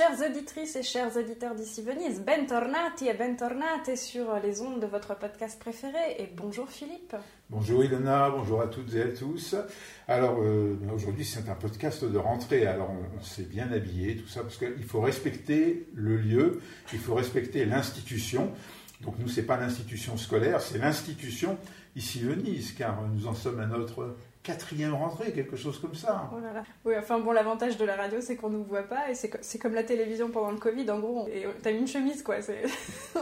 chères auditrices et chers auditeurs d'ici Venise, bentornati et bentornate sur les ondes de votre podcast préféré et bonjour Philippe. bonjour Ilona, bonjour à toutes et à tous. Alors euh, aujourd'hui c'est un podcast de rentrée, alors on, on s'est bien habillé, tout ça, parce qu'il faut respecter le lieu, il faut respecter l'institution. Donc nous c'est pas l'institution scolaire, c'est l'institution ici Venise, car nous en sommes à notre quatrième rentrée, quelque chose comme ça. Oh là là. Oui, enfin bon, l'avantage de la radio c'est qu'on nous voit pas et c'est co- c'est comme la télévision pendant le Covid, en gros, et t'as mis une chemise quoi. c'est-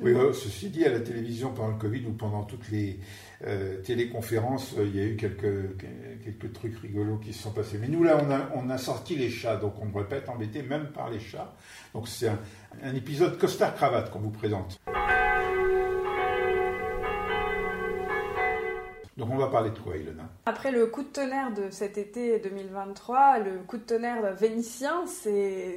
Oui, euh, ceci dit, à la télévision pendant le Covid ou pendant toutes les euh, téléconférences, euh, il y a eu quelques, quelques trucs rigolos qui se sont passés. Mais nous, là, on a, on a sorti les chats, donc on ne devrait pas être embêté même par les chats. Donc c'est un, un épisode costard-cravate qu'on vous présente. Donc on va parler de quoi, Ilona? Après le coup de tonnerre de cet été 2023, le coup de tonnerre vénitien, c'est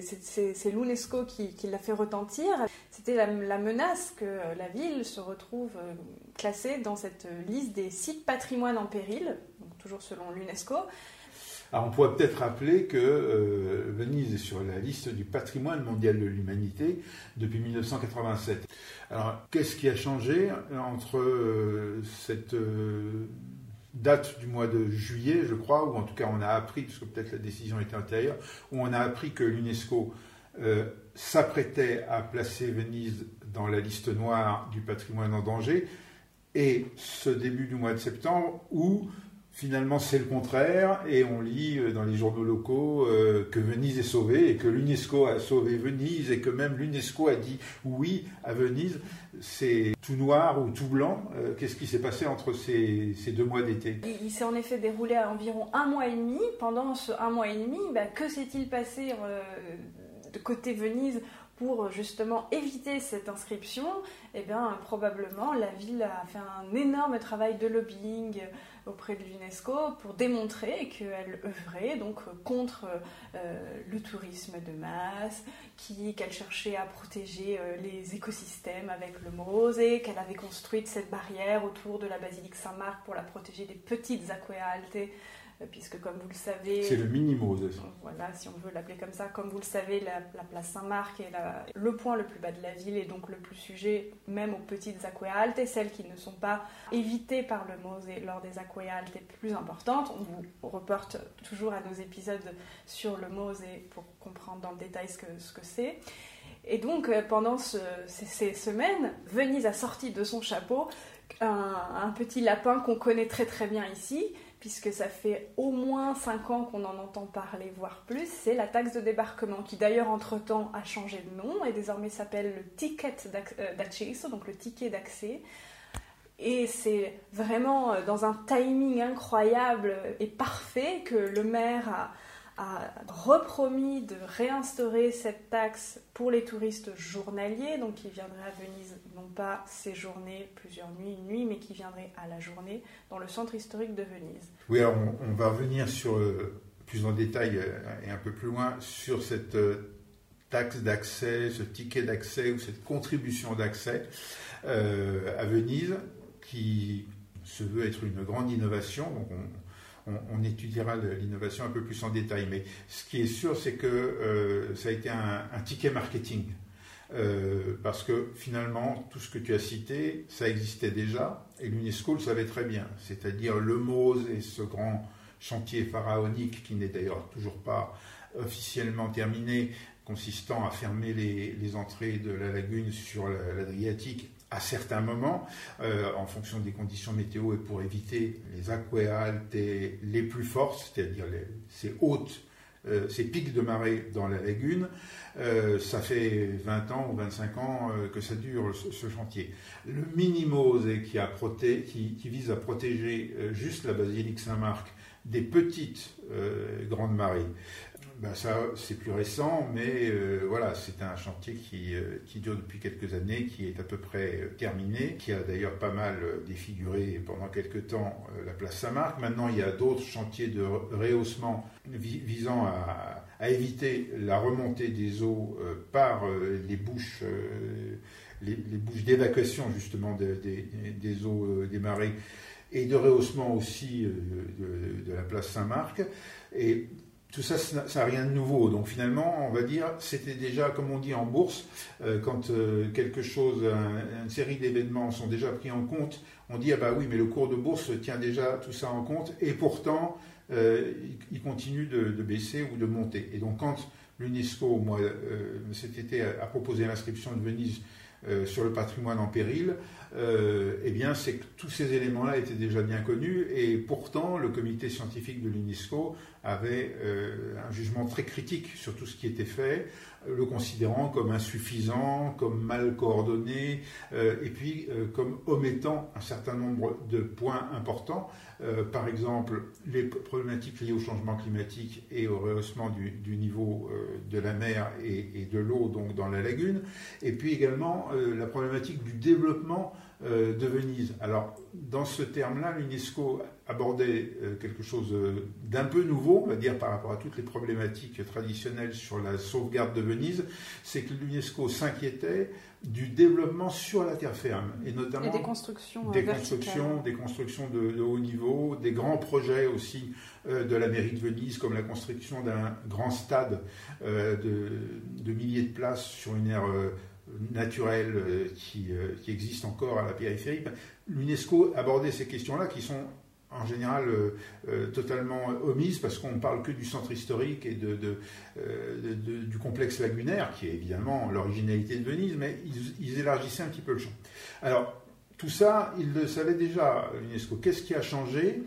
l'UNESCO qui, l'a fait retentir. C'était la, menace que la ville se retrouve euh, classée dans cette liste des sites patrimoine en péril, toujours selon l'UNESCO. Alors on pourrait peut-être rappeler que euh, Venise est sur la liste du patrimoine mondial de l'humanité depuis 1987. Alors qu'est-ce qui a changé entre euh, cette euh, date du mois de juillet, je crois, ou en tout cas on a appris, parce que peut-être la décision était antérieure, où on a appris que l'UNESCO s'apprêtait à placer Venise dans la liste noire du patrimoine en danger, et ce début du mois de septembre où Finalement, c'est le contraire, et on lit euh, dans les journaux locaux euh, que Venise est sauvée, et que l'UNESCO a sauvé Venise, et que même l'UNESCO a dit oui à Venise. C'est tout noir ou tout blanc. Euh, Qu'est-ce qui s'est passé entre ces, ces deux mois d'été? Il, s'est en effet déroulé à environ un mois et demi. Pendant ce un mois et demi, bah, que s'est-il passé de côté Venise pour justement éviter cette inscription? Eh bien, probablement, la ville a fait un énorme travail de lobbying auprès de l'UNESCO pour démontrer qu'elle œuvrait donc contre euh, le tourisme de masse, qu'elle cherchait à protéger euh, les écosystèmes avec le Mose, qu'elle avait construit cette barrière autour de la basilique Saint-Marc pour la protéger des petites aquealte, euh, puisque comme vous le savez, C'est le minimose. voilà, si on veut l'appeler comme ça, comme vous le savez, la, la place Saint-Marc est la- le point le plus bas de la ville et donc le plus sujet même aux petites aquealte, celles qui ne sont pas évitées par le Mose lors des aquealte plus importantes. On vous reporte toujours à nos épisodes sur le Mose pour comprendre dans le détail ce que ce que c'est. Et donc, euh, pendant ce- ces, ces semaines, Venise a sorti de son chapeau un, un petit lapin qu'on connaît très très bien ici, puisque ça fait au moins 5 ans qu'on en entend parler, voire plus, c'est la taxe de débarquement, qui d'ailleurs entre-temps a changé de nom et désormais s'appelle le ticket euh, donc le ticket d'accès. Et c'est vraiment euh, dans un timing incroyable et parfait que le maire a, a repromis de réinstaurer cette taxe pour les touristes journaliers, donc qui viendraient à Venise non pas séjourner plusieurs nuits, une nuit, mais qui viendraient à la journée dans le centre historique de Venise. Oui, alors on, va revenir sur, euh, plus en détail euh, et un peu plus loin sur cette euh, taxe d'accès, ce ticket d'accès ou cette contribution d'accès à Venise qui se veut être une grande innovation. On- étudiera l'innovation un peu plus en détail. Mais ce qui est sûr, c'est que euh, ça a été un, ticket marketing. Euh, parce que finalement, tout ce que tu as cité, ça existait déjà, et l'UNESCO le savait très bien. C'est-à-dire le Mose et ce grand chantier pharaonique qui n'est d'ailleurs toujours pas officiellement terminé, consistant à fermer les, entrées de la lagune sur la- l'Adriatique à certains moments, euh, en fonction des conditions météo et pour éviter les aquealtes les plus fortes, c'est-à-dire ces hautes, euh, ces pics de marée dans la lagune. Euh, ça fait 20 ans ou 25 ans que ça dure ce, chantier. Le Minimose qui, qui, vise à protéger juste la basilique Saint-Marc des petites grandes marées. Ben ça, c'est plus récent, mais euh, voilà, c'est un chantier qui, euh, qui, dure depuis quelques années, qui est à peu près euh, terminé, qui a d'ailleurs pas mal défiguré pendant quelques temps la place Saint-Marc. Maintenant, il y a d'autres chantiers de rehaussement visant à, éviter la remontée des eaux par les bouches, les, bouches d'évacuation justement des eaux des marées et de rehaussement aussi de, de la place Saint-Marc. Et tout ça, ça n'a rien de nouveau. Donc finalement, on va dire, c'était déjà, comme on dit en bourse, euh, quand euh, quelque chose, une série d'événements sont déjà pris en compte, on dit, ah bah oui, mais le cours de bourse tient déjà tout ça en compte, et pourtant, euh, il, continue de, baisser ou de monter. Et donc quand l'UNESCO, moi, cet été, a proposé l'inscription de Venise sur le patrimoine en péril, euh, eh bien, c'est que tous ces éléments-là étaient déjà bien connus et pourtant le comité scientifique de l'UNESCO avait euh, un jugement très critique sur tout ce qui était fait, le considérant comme insuffisant, comme mal coordonné euh, et puis comme omettant un certain nombre de points importants. par exemple, les problématiques liées au changement climatique et au rehaussement du, niveau de la mer et, et de l'eau donc dans la lagune, et puis également la problématique du développement euh, de Venise. Alors, dans ce terme-là, l'UNESCO abordait euh, quelque chose euh, d'un peu nouveau, on va dire, par rapport à toutes les problématiques traditionnelles sur la sauvegarde de Venise, c'est que l'UNESCO s'inquiétait du développement sur la terre ferme, et notamment des constructions, des constructions, des constructions de, haut niveau, des grands projets aussi de la mairie de Venise, comme la construction d'un grand stade de, milliers de places sur une aire naturelles euh, qui, euh, qui, existent encore à la périphérie, l'UNESCO abordait ces questions-là qui sont en général euh, totalement omises parce qu'on ne parle que du centre historique et de, du complexe lagunaire, qui est évidemment l'originalité de Venise, mais ils, élargissaient un petit peu le champ. Alors, tout ça, ils le savaient déjà, l'UNESCO. Qu'est-ce qui a changé?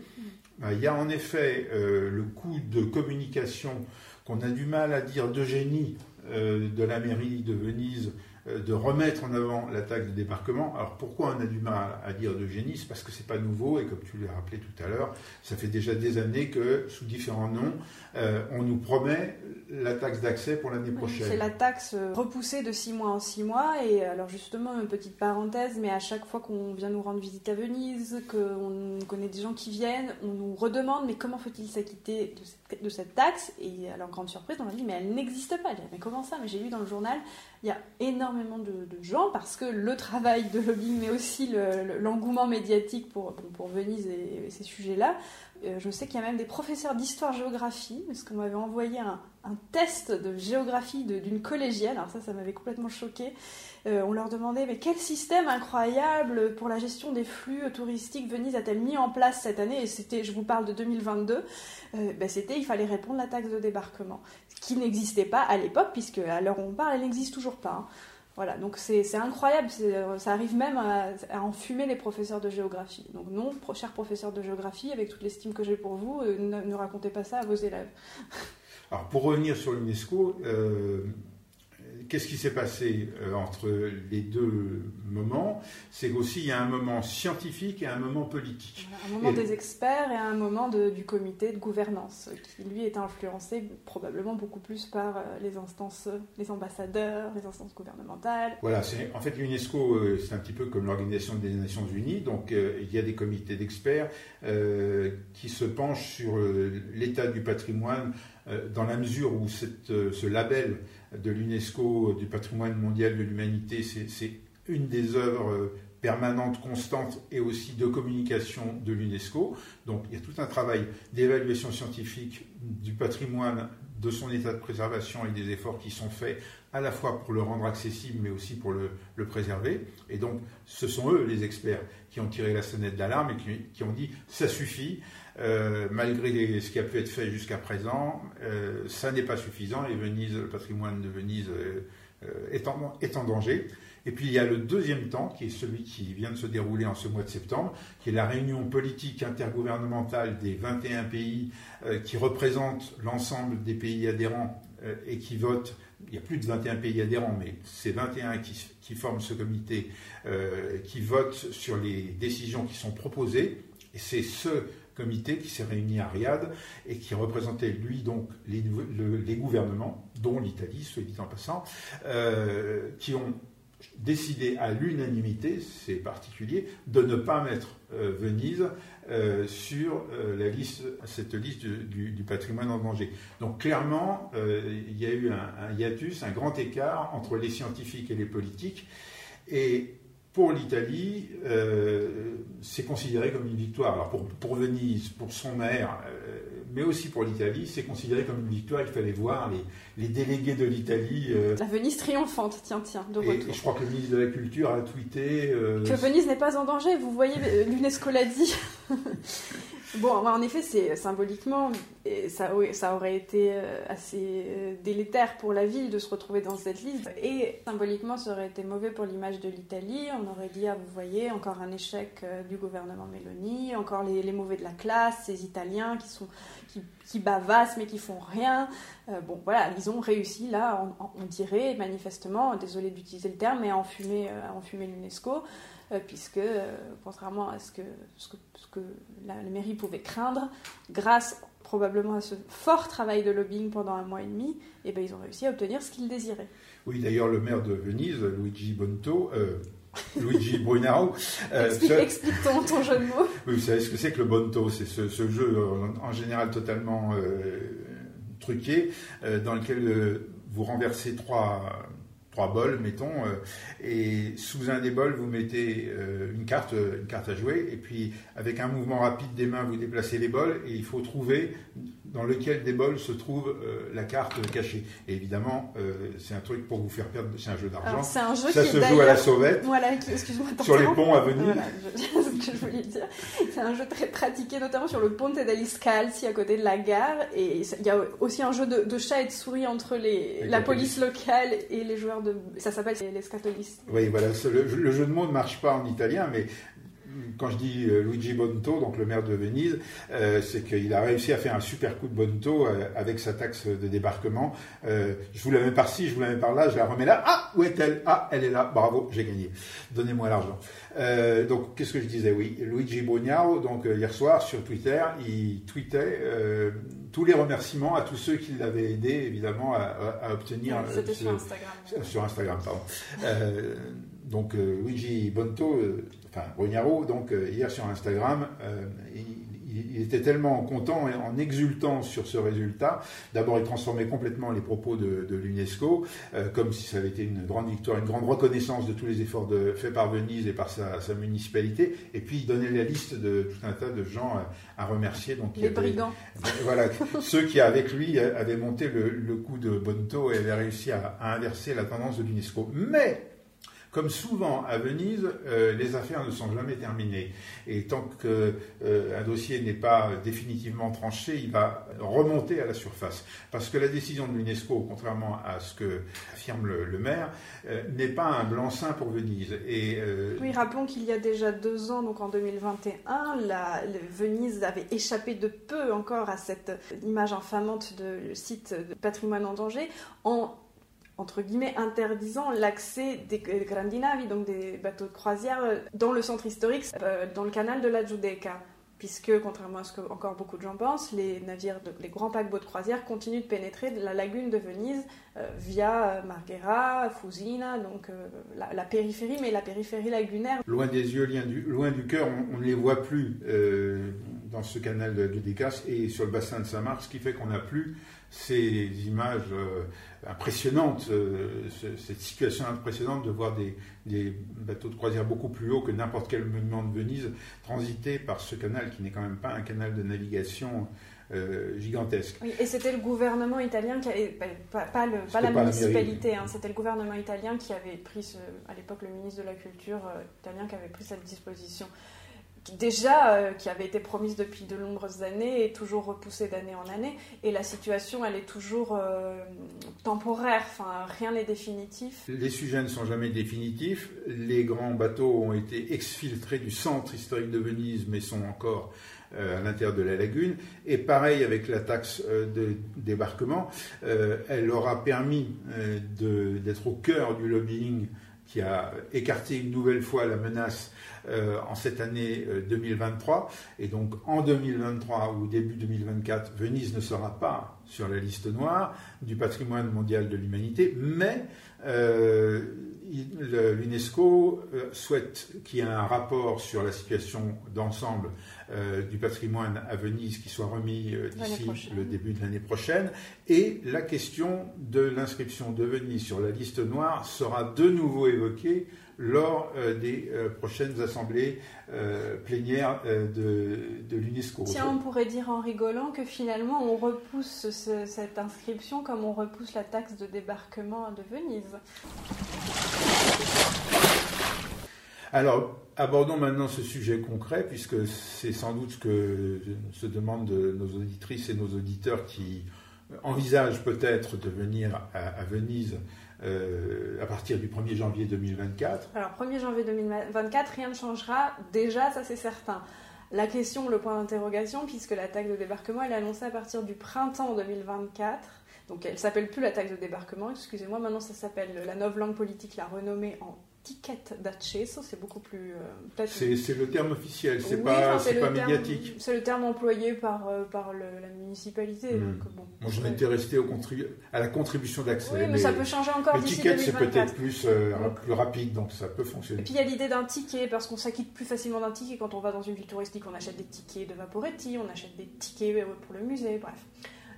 Ben, Il y a en effet le coût de communication qu'on a du mal à dire de génie de la mairie de Venise de remettre en avant la taxe de débarquement. Alors pourquoi on a du mal à dire de génie? Parce que c'est pas nouveau et comme tu l'as rappelé tout à l'heure, ça fait déjà des années que sous différents noms, euh, on nous promet la taxe d'accès pour l'année prochaine. C'est la taxe euh, repoussée de six mois en six mois et alors justement une petite parenthèse, mais à chaque fois qu'on vient nous rendre visite à Venise, qu'on connaît des gens qui viennent, on nous redemande mais comment faut-il s'acquitter de cette, taxe? Et alors grande surprise, on m'a dit mais elle n'existe pas. mais comment ça? Mais j'ai lu dans le journal, il y a énormément de, gens parce que le travail de lobbying, mais aussi l'engouement médiatique pour, Venise et, ces sujets-là. Euh, je sais qu'il y a même des professeurs d'histoire-géographie, parce qu'on m'avait envoyé un, test de géographie d'une collégienne, alors ça, ça m'avait complètement choqué. Euh, on leur demandait, mais quel système incroyable pour la gestion des flux touristiques Venise a-t-elle mis en place cette année? Et c'était, je vous parle de 2022, euh, ben c'était, il fallait répondre à la taxe de débarquement qui n'existait pas à l'époque, puisque à l'heure où on parle, elle n'existe toujours pas. Hein. Voilà, donc c'est incroyable, euh, ça arrive même à, enfumer les professeurs de géographie. Donc non, cher professeur de géographie, avec toute l'estime que j'ai pour vous, euh, ne, racontez pas ça à vos élèves. Alors pour revenir sur l'UNESCO, euh, qu'est-ce qui s'est passé euh, entre les deux moments? C'est qu'aussi il y a un moment scientifique et un moment politique. Un moment des experts et un moment du comité de gouvernance, qui lui est influencé probablement beaucoup plus par euh, les instances, les ambassadeurs, les instances gouvernementales. Voilà, en fait l'UNESCO, euh, c'est un petit peu comme l'Organisation des Nations Unies, donc il y a des comités d'experts qui se penchent sur l'état du patrimoine dans la mesure où cette, ce label de l'UNESCO du patrimoine mondial de l'humanité. C'est une des œuvres euh, permanentes, constantes et aussi de communication de l'UNESCO. Donc il y a tout un travail d'évaluation scientifique du patrimoine, de son état de préservation et des efforts qui sont faits à la fois pour le rendre accessible mais aussi pour le, préserver. Et donc ce sont eux les experts qui ont tiré la sonnette d'alarme et qui, ont dit ça suffit, euh, malgré ce qui a pu être fait jusqu'à présent, euh, ça n'est pas suffisant et Venise, le patrimoine de Venise euh, est, en, est, en, danger. Et puis il y a le deuxième temps, qui est celui qui vient de se dérouler en ce mois de septembre, qui est la réunion politique intergouvernementale des 21 pays qui représentent l'ensemble des pays adhérents et qui votent. Il y a plus de 21 pays adhérents, mais c'est 21 qui, forment ce comité, qui votent sur les décisions qui sont proposées. Et c'est ce comité qui s'est réuni à Riyad et qui représentait, lui, donc, les, gouvernements, dont l'Italie, soit dit en passant, euh, qui ont décidé à l'unanimité, c'est particulier, de ne pas mettre euh, Venise euh, sur liste, cette liste du, patrimoine en danger. Donc clairement, il y a eu un, hiatus, un grand écart entre les scientifiques et les politiques. Et pour l'Italie, c'est considéré comme une victoire. Alors pour Venise, pour son maire, mais aussi pour l'Italie, c'est considéré comme une victoire. Il fallait voir les, les délégués de l'Italie. Euh, la Venise triomphante, tiens, tiens, de retour. Et, je crois que le ministre de la Culture a tweeté. Euh, que Venise n'est pas en danger, vous voyez, euh, l'UNESCO l'a dit. bon, en effet, c'est symboliquement, et ça, aurait été assez délétère pour la ville de se retrouver dans cette liste. Et symboliquement, ça aurait été mauvais pour l'image de l'Italie. On aurait dit, ah, vous voyez, encore un échec du gouvernement Meloni, encore les, mauvais de la classe, ces Italiens qui sont qui, bavassent mais qui font rien. Euh, bon, voilà, ils ont réussi là, on, dirait manifestement, désolé d'utiliser le terme, mais à enfumer, euh, l'UNESCO, euh, puisque contrairement à ce que, ce que, la, mairie pouvait craindre, grâce probablement à ce fort travail de lobbying pendant un mois et demi, eh ben, ils ont réussi à obtenir ce qu'ils désiraient. Oui, d'ailleurs, le maire de Venise, Luigi Bonto, Luigi Brunaro. Euh, explique, ton, jeu de mots. Oui, vous savez ce que c'est que le bonto C'est ce, jeu en, général totalement euh, truqué euh, dans lequel vous renversez trois, trois bols, mettons, et sous un des bols, vous mettez une, carte, une carte à jouer, et puis avec un mouvement rapide des mains, vous déplacez les bols, et il faut trouver dans lequel des bols se trouve euh, la carte cachée. Et évidemment, euh, c'est un truc pour vous faire perdre. C'est un jeu d'argent. C'est un jeu Ça se joue à la sauvette. Voilà, excuse-moi. Sur les ponts à venir. Voilà, ce que je voulais dire. C'est un jeu très pratiqué, notamment sur le Ponte degli Scalzi, à côté de la gare. Et il y a aussi un jeu de, de chat et de souris entre les, la police locale et les joueurs de. Ça s'appelle les scatolistes. Oui, voilà. Le, le, jeu de mots ne marche pas en italien, mais quand je dis euh, Luigi Bonto, donc le maire de Venise, euh, c'est qu'il a réussi à faire un super coup de Bonto euh, avec sa taxe de débarquement. je vous la mets par-ci, je vous la mets par-là, je la remets là. Ah, où est-elle? Ah, elle est là. Bravo, j'ai gagné. Donnez-moi l'argent. donc, qu'est-ce que je disais? Oui, Luigi Bognaro, donc hier soir sur Twitter, il tweetait tous les remerciements à tous ceux qui l'avaient aidé, évidemment, à, obtenir. C'était sur Instagram. Sur Instagram, pardon. donc, Luigi Bonto enfin Brugnaro, donc euh, hier sur Instagram, euh, il, était tellement content et en exultant sur ce résultat. D'abord, il transformait complètement les propos de, l'UNESCO, euh, comme si ça avait été une grande victoire, une grande reconnaissance de tous les efforts de, faits par Venise et par sa, municipalité. Et puis, il donnait la liste de tout un tas de gens à, remercier. Donc, les brigands. Voilà, ceux qui, avec lui, avaient monté le, coup de Bonto et avaient réussi à, à inverser la tendance de l'UNESCO. Mais comme souvent à Venise, euh, les affaires ne sont jamais terminées. Et tant qu'un euh, dossier n'est pas définitivement tranché, il va remonter à la surface. Parce que la décision de l'UNESCO, contrairement à ce que affirme le, maire, euh, n'est pas un blanc-seing pour Venise. Et, oui, rappelons qu'il y a déjà deux ans, donc en 2021, la, Venise avait échappé de peu encore à cette image infamante de site de patrimoine en danger en entre guillemets, interdisant l'accès des grandi navi, donc des bateaux de croisière, euh, dans le centre historique, euh, dans le canal de la Giudecca. Puisque, contrairement à ce que encore beaucoup de gens pensent, les navires, les grands paquebots de croisière continuent de pénétrer de la lagune de Venise euh, via Marghera, Fusina, donc la, périphérie, mais la périphérie lagunaire. Loin des yeux, loin du, cœur, on, ne les voit plus dans ce canal de Giudecca et sur le bassin de Saint-Marc, ce qui fait qu'on n'a plus ces images impressionnante, euh, cette situation impressionnante de voir des, bateaux de croisière beaucoup plus hauts que n'importe quel monument de Venise transiter par ce canal qui n'est quand même pas un canal de navigation euh, gigantesque. Oui, et c'était le gouvernement italien qui avait, pas, pas, la municipalité, hein, c'était le gouvernement italien qui avait pris, à l'époque le ministre de la Culture euh, italien qui avait pris cette disposition déjà euh, qui avait été promise depuis de nombreuses années et toujours repoussée d'année en année. Et la situation, elle est toujours euh, temporaire, enfin, rien n'est définitif. Les sujets ne sont jamais définitifs. Les grands bateaux ont été exfiltrés du centre historique de Venise, mais sont encore euh, à l'intérieur de la lagune. Et pareil avec la taxe de débarquement, elle aura permis d'être au cœur du lobbying qui a écarté une nouvelle fois la menace euh, en cette année 2023. Euh, Et donc en 2023 ou début 2024, Venise ne sera pas sur la liste noire du patrimoine mondial de l'humanité, mais euh, l'UNESCO souhaite qu'il y ait un rapport sur la situation d'ensemble du patrimoine à Venise qui soit remis d'ici le début de l'année prochaine. Et la question de l'inscription de Venise sur la liste noire sera de nouveau évoquée lors euh, des euh, prochaines assemblées euh, plénières de, l'UNESCO. Tiens, on pourrait dire en rigolant que finalement on repousse cette inscription comme on repousse la taxe de débarquement de Venise. Alors, abordons maintenant ce sujet concret, puisque c'est sans doute ce que se demandent nos auditrices et nos auditeurs qui envisagent peut-être de venir à Venise euh, à partir du 1er janvier 2024 Alors 1er janvier 2024, rien ne changera. Déjà, ça c'est certain. La question, le point d'interrogation, puisque la taxe de débarquement, elle est annoncée à partir du printemps 2024. Donc elle s'appelle plus la taxe de débarquement, excusez-moi, maintenant ça s'appelle la nouvelle langue politique, la renommée en ticket d'accesso, c'est beaucoup plus. Euh, c'est le terme officiel, c'est pas, pas médiatique. C'est le terme employé par, euh, par la municipalité. Hmm. bon, Moi, je m'étais resté au à la contribution d'accès. Oui, mais, ça peut changer encore Le ticket, c'est peut-être plus, euh, plus rapide, donc ça peut fonctionner. Et puis il y a l'idée d'un ticket, parce qu'on s'acquitte plus facilement d'un ticket quand on va dans une ville touristique. On achète des tickets de Vaporetti, on achète des tickets pour le musée, bref.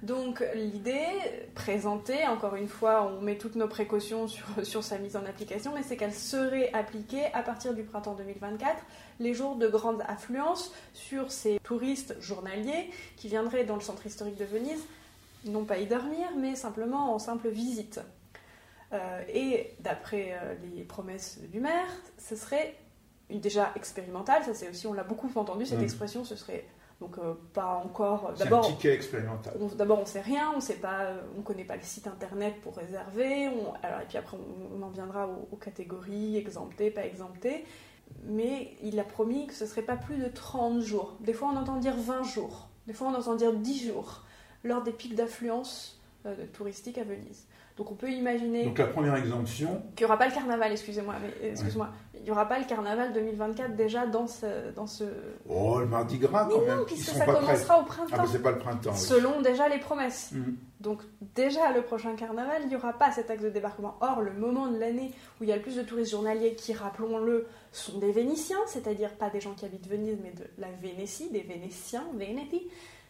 Donc l'idée, présentée, encore une fois, on met toutes nos précautions sur, sa mise en application, mais c'est qu'elle serait appliquée à partir du printemps 2024, les jours de grande affluence sur ces touristes journaliers qui viendraient dans le centre historique de Venise, non pas y dormir, mais simplement en simple visite. Euh, et d'après euh, les promesses du maire, ce serait déjà expérimental, ça c'est aussi, on l'a beaucoup entendu cette mmh. expression, ce serait donc euh, pas encore. D'abord, un ticket expérimental. D'abord, on sait rien, on sait pas, euh, on connaît pas le site internet pour réserver. alors, et puis après, on, en viendra aux, catégories exemptées, pas exemptées. Mais il a promis que ce serait pas plus de 30 jours. Des fois, on entend dire 20 jours. Des fois, on entend dire 10 jours lors des pics d'affluence euh, touristique à Venise. Donc on peut imaginer. Donc la première exemption. Qu'il n'y aura pas le carnaval, excusez-moi, mais excuse-moi il n'y aura pas le carnaval 2024 déjà dans ce. Dans ce... Oh, le Mardi Gras quand même. Non, puisque ça commencera au printemps. Ah, mais c'est pas le printemps. Selon déjà les promesses. Mhm. Donc, déjà le prochain carnaval, il n'y aura pas cet acte de débarquement. Or, le moment de l'année où il y a le plus de touristes journaliers qui, rappelons-le, sont des Vénitiens, c'est-à-dire pas des gens qui habitent Venise, mais de la Vénétie, des Vénétiens, Veneti,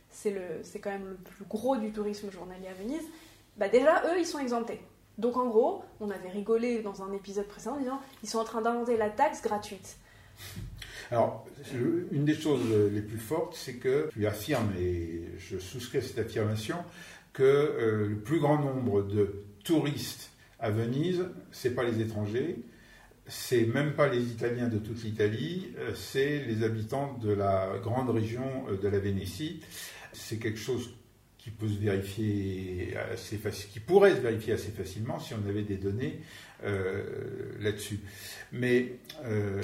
c'est quand même le plus gros du tourisme journalier à Venise. Bah déjà, eux, ils sont exemptés. Donc en gros, on avait rigolé dans un épisode précédent en disant ils sont en train d'inventer la taxe gratuite. Alors, une des choses les plus fortes, c'est que tu affirmes, et je souscris à cette affirmation, que euh, le plus grand nombre de touristes à Venise, c'est pas les étrangers, c'est même pas les Italiens de toute l'Italie, euh, c'est les habitants de la grande région euh, de la Vénétie. C'est quelque chose qui peut se vérifier assez qui pourrait se vérifier assez facilement si on avait des données euh, là-dessus. Mais euh,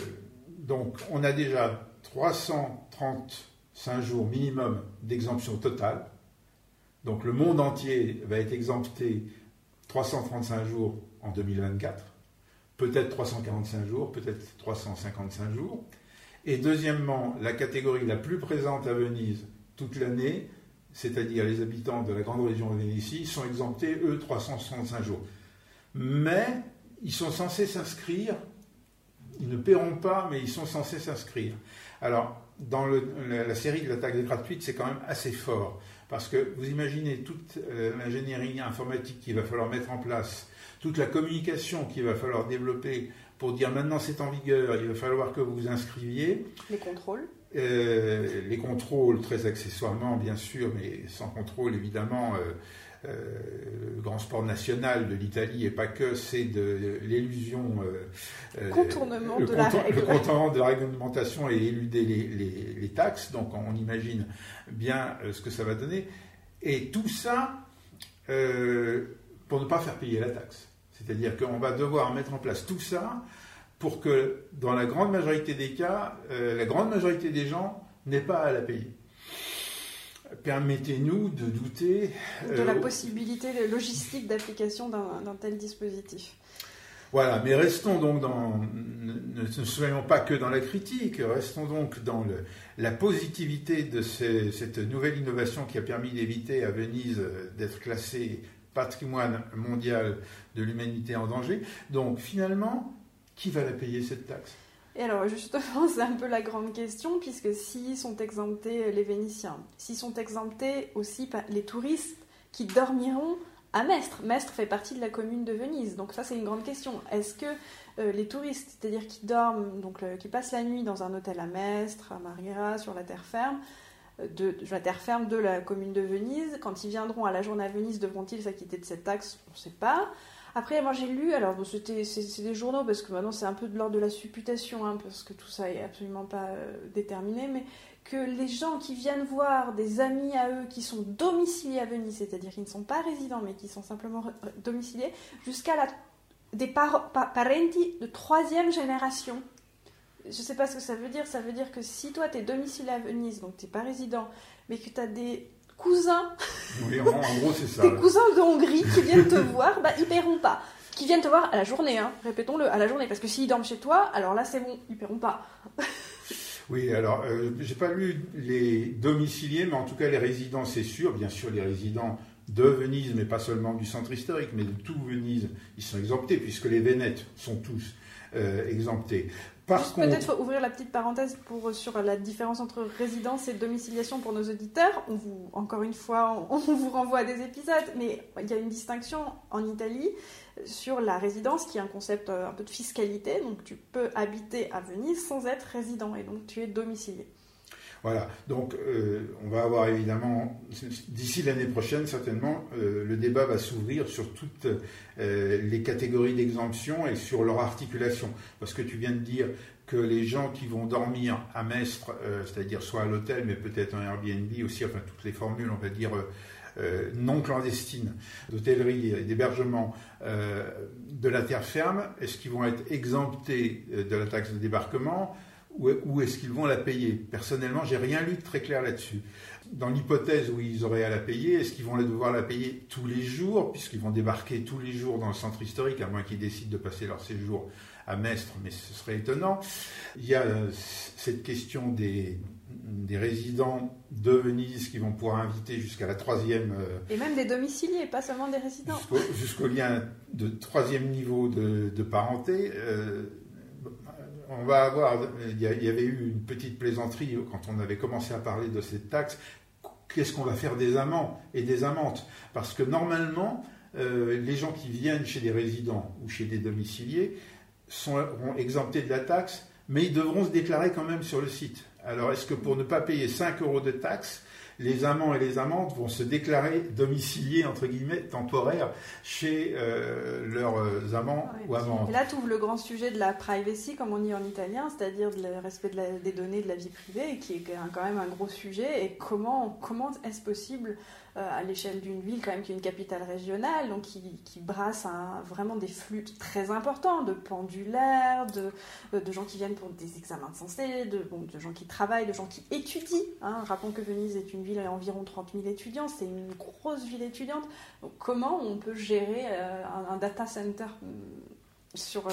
donc, on a déjà 335 jours minimum d'exemption totale. Donc, le monde entier va être exempté 335 jours en 2024, peut-être 345 jours, peut-être 355 jours. Et deuxièmement, la catégorie la plus présente à Venise toute l'année, c'est-à-dire les habitants de la grande région de Vénétie, sont exemptés, eux, 365 jours. Mais ils sont censés s'inscrire, ils ne paieront pas, mais ils sont censés s'inscrire. Alors, dans la, série de l'attaque gratuite, c'est quand même assez fort, parce que vous imaginez toute euh, l'ingénierie informatique qu'il va falloir mettre en place, toute la communication qu'il va falloir développer pour dire maintenant c'est en vigueur, il va falloir que vous vous inscriviez. Les contrôles euh, les contrôles, très accessoirement bien sûr, mais sans contrôle évidemment, euh, euh, le grand sport national de l'Italie et pas que, c'est de, l'illusion. contournement de la Le contournement de la réglementation et éluder les, taxes, donc on imagine bien ce que ça va donner. Et tout ça pour ne pas faire payer la taxe. C'est-à-dire qu'on va devoir mettre en place tout ça pour que, dans la grande majorité des cas, euh, la grande majorité des gens n'aient pas à la payer. Permettez-nous de douter de la euh, possibilité logistique d'application d'un tel dispositif. Voilà, mais restons donc dans, ne, ne soyons pas que dans la critique, restons donc dans le, la positivité de cette nouvelle innovation qui a permis d'éviter à Venise d'être classée patrimoine mondial de l'humanité en danger. Donc finalement, qui va la payer cette taxe? Et alors justement, c'est un peu la grande question, puisque s'ils sont exemptés les Vénitiens, s'ils sont exemptés aussi les touristes qui dormiront à Mestre. Mestre fait partie de la commune de Venise, donc ça c'est une grande question. Est-ce que euh, les touristes, c'est-à-dire qui dorment, donc qui passent la nuit dans un hôtel à Mestre, à Marghera, sur la terre ferme, euh, de, la terre ferme de la commune de Venise, quand ils viendront à la journée à Venise, devront-ils s'acquitter de cette taxe? On ne sait pas. Après, moi j'ai lu, alors c'était, c'est, des journaux parce que maintenant c'est un peu de l'ordre de la supputation, hein, parce que tout ça est absolument pas euh, déterminé, mais que les gens qui viennent voir des amis à eux qui sont domiciliés à Venise, c'est-à-dire qui ne sont pas résidents mais qui sont simplement domiciliés, jusqu'à la, des parenti de troisième génération. Je ne sais pas ce que ça veut dire. Ça veut dire que si toi tu es domicilié à Venise, donc tu n'es pas résident, mais que tu as des cousins, oui, en, gros, c'est ça. des cousins de Hongrie qui viennent te voir, bah, ils paieront pas. Qui viennent te voir à la journée, hein, répétons-le, à la journée, parce que s'ils dorment chez toi, alors là c'est bon, ils paieront pas. Oui, alors, euh, j'ai pas lu les domiciliés, mais en tout cas, les résidents, c'est sûr. Bien sûr, les résidents de Venise, mais pas seulement du centre historique, mais de tout Venise, ils sont exemptés, puisque les Vénètes sont tous euh, exemptés. Peut-être ouvrir la petite parenthèse pour, sur la différence entre résidence et domiciliation pour nos auditeurs. On vous, encore une fois, on vous renvoie à des épisodes, mais il y a une distinction en Italie sur la résidence qui est un concept euh, un peu de fiscalité. Donc tu peux habiter à Venise sans être résident et donc tu es domicilié. Voilà, donc euh, on va avoir évidemment, d'ici l'année prochaine certainement, euh, le débat va s'ouvrir sur toutes euh, les catégories d'exemption et sur leur articulation. Parce que tu viens de dire que les gens qui vont dormir à Mestre, c'est-à-dire soit à l'hôtel, mais peut-être en Airbnb aussi, enfin toutes les formules, on va dire, non clandestines d'hôtellerie et d'hébergement de la terre ferme, est-ce qu'ils vont être exemptés de la taxe de débarquement? Ou est-ce qu'ils vont la payer? Personnellement, j'ai rien lu de très clair là-dessus. Dans l'hypothèse où ils auraient à la payer, est-ce qu'ils vont devoir la payer tous les jours, puisqu'ils vont débarquer tous les jours dans le centre historique, à moins qu'ils décident de passer leur séjour à Mestre, mais ce serait étonnant. Il y a euh, cette question des, des résidents de Venise qui vont pouvoir inviter jusqu'à la troisième. Euh, Et même des domiciliés, pas seulement des résidents. Jusqu'au lien de troisième niveau de, de parenté. Euh, va avoir, il y, avait eu une petite plaisanterie quand on avait commencé à parler de cette taxe. Qu'est-ce qu'on va faire des amants et des amantes Parce que normalement, euh, les gens qui viennent chez des résidents ou chez des domiciliés seront exemptés de la taxe, mais ils devront se déclarer quand même sur le site. Alors, est-ce que pour ne pas payer 5 euros de taxe, les amants et les amantes vont se déclarer domiciliés, entre guillemets, temporaires chez euh, leurs euh, amants ou amantes. Et là, tu ouvres le grand sujet de la privacy, comme on dit en italien, c'est-à-dire le respect des données de la vie privée, qui est quand même un gros sujet. Et comment, comment est-ce possible à l'échelle d'une ville quand même qui est une capitale régionale, donc qui, brasse vraiment des flux très importants de pendulaires, de, euh, de gens qui viennent pour des examens de santé, de, gens qui travaillent, de gens qui étudient. Hein. Rappelons que Venise est une ville à environ 30 000 étudiants, c'est une grosse ville étudiante. Comment on peut gérer euh, un, data center hum, sur,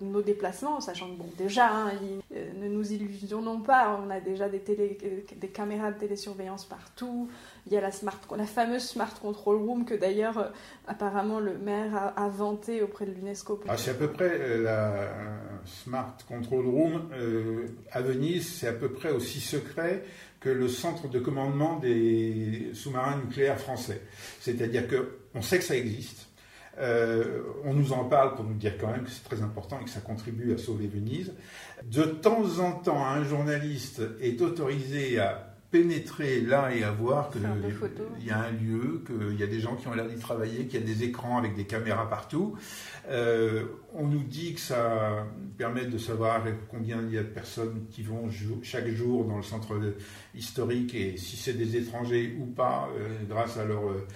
nos déplacements, sachant que, bon, déjà, hein, ne nous illusionnons pas, on a déjà des, télé, des caméras de télésurveillance partout, il y a la, fameuse Smart Control Room que d'ailleurs, euh, apparemment, le maire a, vanté auprès de l'UNESCO. Ah, c'est à peu près euh, la Smart Control Room euh, à Venise, c'est à peu près aussi secret que le centre de commandement des sous-marins nucléaires français. C'est-à-dire qu'on sait que ça existe. On nous en parle pour nous dire quand même que c'est très important et que ça contribue à sauver Venise. De temps en temps, un journaliste est autorisé à pénétrer là et à voir qu'il y a un lieu, qu'il y a des gens qui ont l'air d'y travailler, qu'il y a des écrans avec des caméras partout. Euh, on nous dit que ça permet de savoir combien il y a de personnes qui vont chaque jour dans le centre historique et si c'est des étrangers ou pas, euh, grâce, à leur, euh,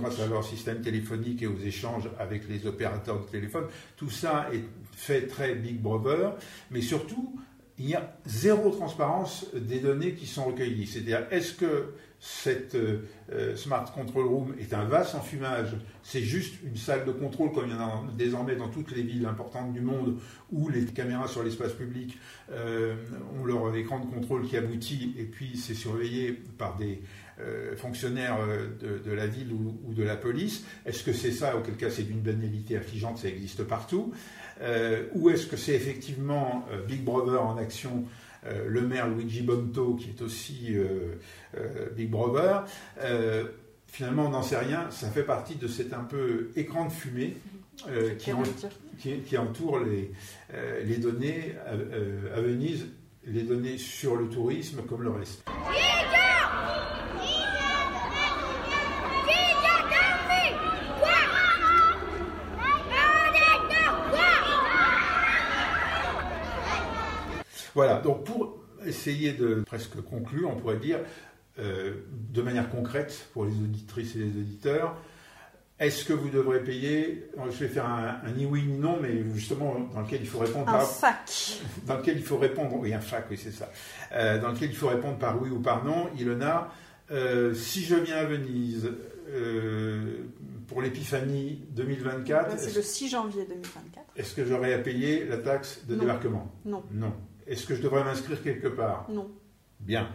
grâce à leur système téléphonique et aux échanges avec les opérateurs de téléphone. Tout ça est fait très Big Brother, mais surtout, il y a zéro transparence des données qui sont recueillies. C'est-à-dire, est-ce que cette euh, Smart Control Room est un vaste enfumage. C'est juste une salle de contrôle, comme il y en a désormais dans toutes les villes importantes du monde, où les caméras sur l'espace public euh, ont leur écran de contrôle qui aboutit, et puis c'est surveillé par des euh, fonctionnaires de, la ville ou, de la police? Est-ce que c'est ça, auquel cas c'est d'une banalité affligeante, ça existe partout Ou est-ce que c'est effectivement Big Brother en action euh, le maire Luigi Bonto, qui est aussi euh, euh, Big Brother. finalement, on n'en sait rien. Ça fait partie de cet un peu écran de fumée qui, qui, entoure les, les données à, Venise, les données sur le tourisme comme le reste. Voilà, donc pour essayer de presque conclure, on pourrait dire euh, de manière concrète pour les auditrices et les auditeurs, est-ce que vous devrez payer Je vais faire un, ni oui ni non, mais justement dans lequel il faut répondre un par fac. Dans lequel il faut répondre, oui un fac, oui c'est ça. Euh, dans lequel il faut répondre par oui ou par non. Ilona, euh, si je viens à Venise pour l'épiphanie 2024, c'est le 6 janvier 2024. Est-ce que j'aurai à payer la taxe de débarquement? Non. Non. Est-ce que je devrais m'inscrire quelque part? Non. Bien.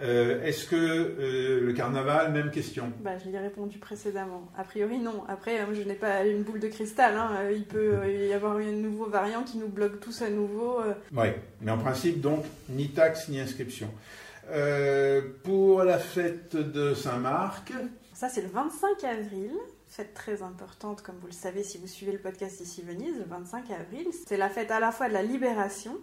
Euh, est-ce que euh, le carnaval, même question? Bah, Je l'ai répondu précédemment. A priori, non. Après, je n'ai pas une boule de cristal. Hein. Il peut y avoir un nouveau variant qui nous bloque tous à nouveau. Euh. Oui, mais en principe, donc, ni taxe ni inscription. pour la fête de Saint-Marc. Ça, c'est le 25 avril. Fête très importante, comme vous le savez si vous suivez le podcast ici Venise, le 25 avril. C'est la fête à la fois de la libération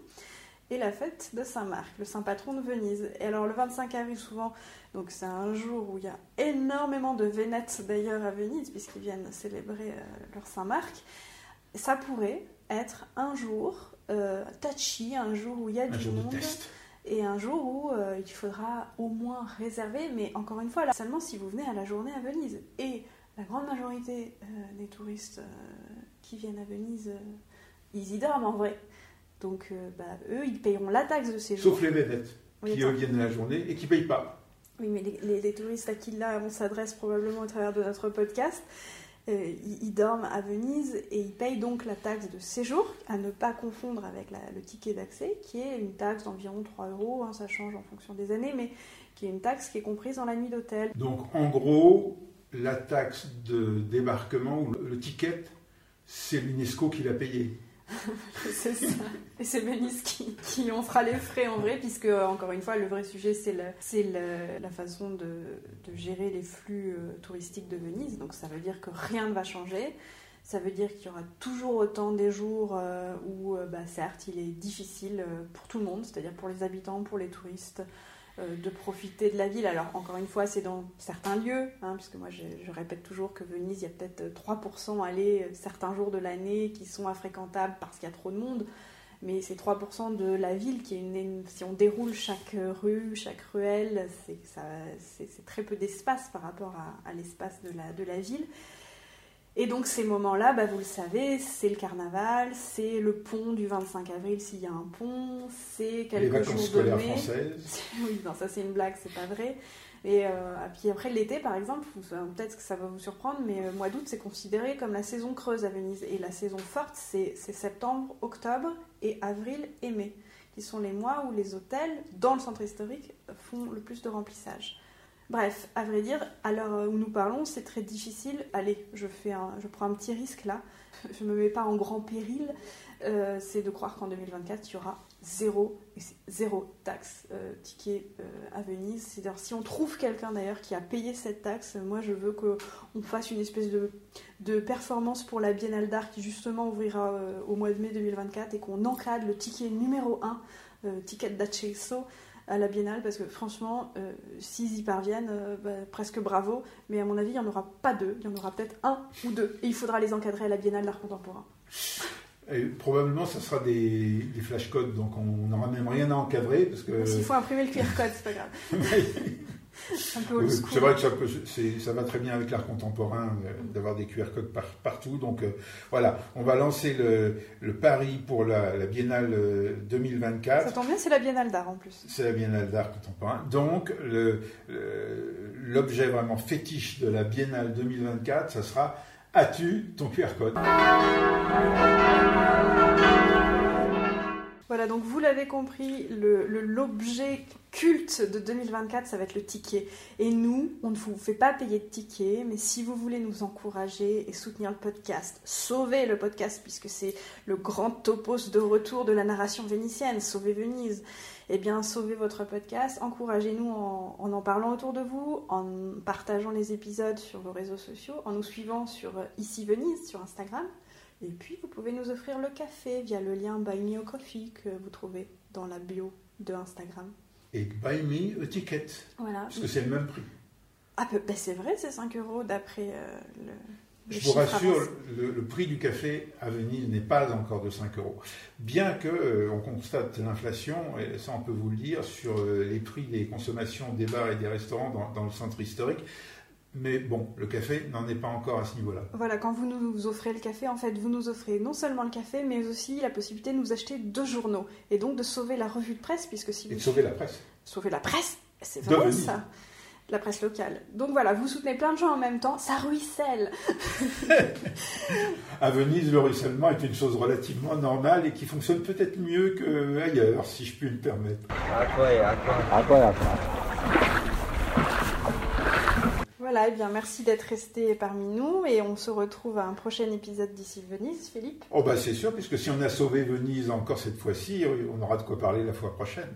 et la fête de Saint-Marc, le saint patron de Venise. Et alors le 25 avril souvent, donc c'est un jour où il y a énormément de vénètes d'ailleurs à Venise puisqu'ils viennent célébrer euh, leur Saint-Marc. Ça pourrait être un jour euh, touchy, un jour où il y a du monde. Et un jour où euh, il faudra au moins réserver, mais encore une fois, là, seulement si vous venez à la journée à Venise. Et la grande majorité des touristes qui viennent à Venise, ils y dorment en vrai. Donc, euh, bah, eux, ils payeront la taxe de séjour. Sauf les vénettes, qui eux viennent la journée et qui ne payent pas. Oui, mais les, touristes à qui là on s'adresse probablement au travers de notre podcast, euh, ils, dorment à Venise et ils payent donc la taxe de séjour, à ne pas confondre avec le ticket d'accès, qui est une taxe d'environ 3 euros, hein, ça change en fonction des années, mais qui est une taxe qui est comprise dans la nuit d'hôtel. Donc en gros, la taxe de débarquement ou le ticket, c'est l'UNESCO qui l'a payé. c'est ça. Et c'est Venise qui, qui, en fera les frais en vrai, puisque, encore une fois, le vrai sujet, c'est la façon de, de, gérer les flux euh, touristiques de Venise. Donc ça veut dire que rien ne va changer. Ça veut dire qu'il y aura toujours autant des jours euh, où, euh, bah, certes, il est difficile pour tout le monde, c'est-à-dire pour les habitants, pour les touristes, de profiter de la ville. Alors, encore une fois, c'est dans certains lieux, hein, puisque moi, je, répète toujours que Venise, il y a peut-être 3% aller euh, certains jours de l'année qui sont infréquentables parce qu'il y a trop de monde. Mais c'est 3% de la ville qui est une, Si on déroule chaque rue, chaque ruelle, c'est très peu d'espace par rapport à, l'espace de la, de la ville. Et donc ces moments-là, bah, vous le savez, c'est le carnaval, c'est le pont du 25 avril s'il y a un pont, c'est quelques Les jours scolaires françaises. oui, non, ça c'est une blague, c'est pas vrai. Et, euh, puis après l'été, par exemple, peut-être que ça va vous surprendre, mais le euh, mois d'août c'est considéré comme la saison creuse à Venise. Et la saison forte, c'est septembre, octobre et avril et mai, qui sont les mois où les hôtels dans le centre historique font le plus de remplissage. Bref, à vrai dire, à l'heure où nous parlons, c'est très difficile. Allez, je, fais un, je prends un petit risque là. Je ne me mets pas en grand péril. Euh, c'est de croire qu'en 2024, il y aura zéro, taxe euh, ticket euh, à Venise. Si on trouve quelqu'un d'ailleurs qui a payé cette taxe, moi je veux qu'on fasse une espèce de, de, performance pour la Biennale d'Art qui justement ouvrira au mois de mai 2024 et qu'on encadre le ticket numéro 1, ticket d'accesso à la Biennale parce que franchement, euh, s'ils y parviennent, euh, bah, presque bravo. Mais à mon avis, il n'y en aura pas deux, il y en aura peut-être un ou deux. Et il faudra les encadrer à la Biennale d'art contemporain. Et probablement, ça sera des, des flash codes, donc on n'aura même rien à encadrer parce que. S'il faut imprimer le QR code, c'est pas grave. C'est vrai que ça, ça, va très bien avec l'art contemporain euh, d'avoir des QR codes partout. Donc euh, voilà, on va lancer le, le pari pour la, Biennale 2024. Ça tombe bien, c'est la Biennale d'art en plus. C'est la Biennale d'art contemporain. Donc l'objet vraiment fétiche de la Biennale 2024, ça sera As-tu ton QR code? Voilà, donc vous l'avez compris, l'objet culte de 2024, ça va être le ticket. Et nous, on ne vous fait pas payer de ticket, mais si vous voulez nous encourager et soutenir le podcast, sauver le podcast, puisque c'est le grand topos de retour de la narration vénitienne, sauver Venise, eh bien, sauvez votre podcast, encouragez-nous en, en, parlant autour de vous, en partageant les épisodes sur vos réseaux sociaux, en nous suivant sur Ici Venise, sur Instagram. Et puis, vous pouvez nous offrir le café via le lien Buy Me a Coffee que vous trouvez dans la bio de Instagram. Et Buy Me a Ticket. Voilà. Parce que c'est le même prix. Ah, ben c'est vrai, c'est 5 euros d'après euh, le. Je vous rassure, le, prix du café à Venise n'est pas encore de 5 euros. Bien que euh, on constate l'inflation, et ça on peut vous le dire, sur euh, les prix des consommations des bars et des restaurants dans le centre historique. Mais bon, le café n'en est pas encore à ce niveau-là. Voilà, quand vous nous offrez le café, en fait, vous nous offrez non seulement le café, mais aussi la possibilité de nous acheter deux journaux. Et donc de sauver la revue de presse, puisque si vous... Et de sauver la presse. Sauver la presse, c'est vraiment ça. La presse locale. Donc voilà, vous soutenez plein de gens en même temps, ça ruisselle. à Venise, le ruissellement est une chose relativement normale et qui fonctionne peut-être mieux qu'ailleurs, si je puis me permettre. À quoi et à quoi? À quoi et à quoi? Voilà, eh bien merci d'être resté parmi nous et on se retrouve à un prochain épisode d'ici Venise, Philippe. Oh bah c'est sûr, puisque si on a sauvé Venise encore cette fois-ci, on aura de quoi parler la fois prochaine.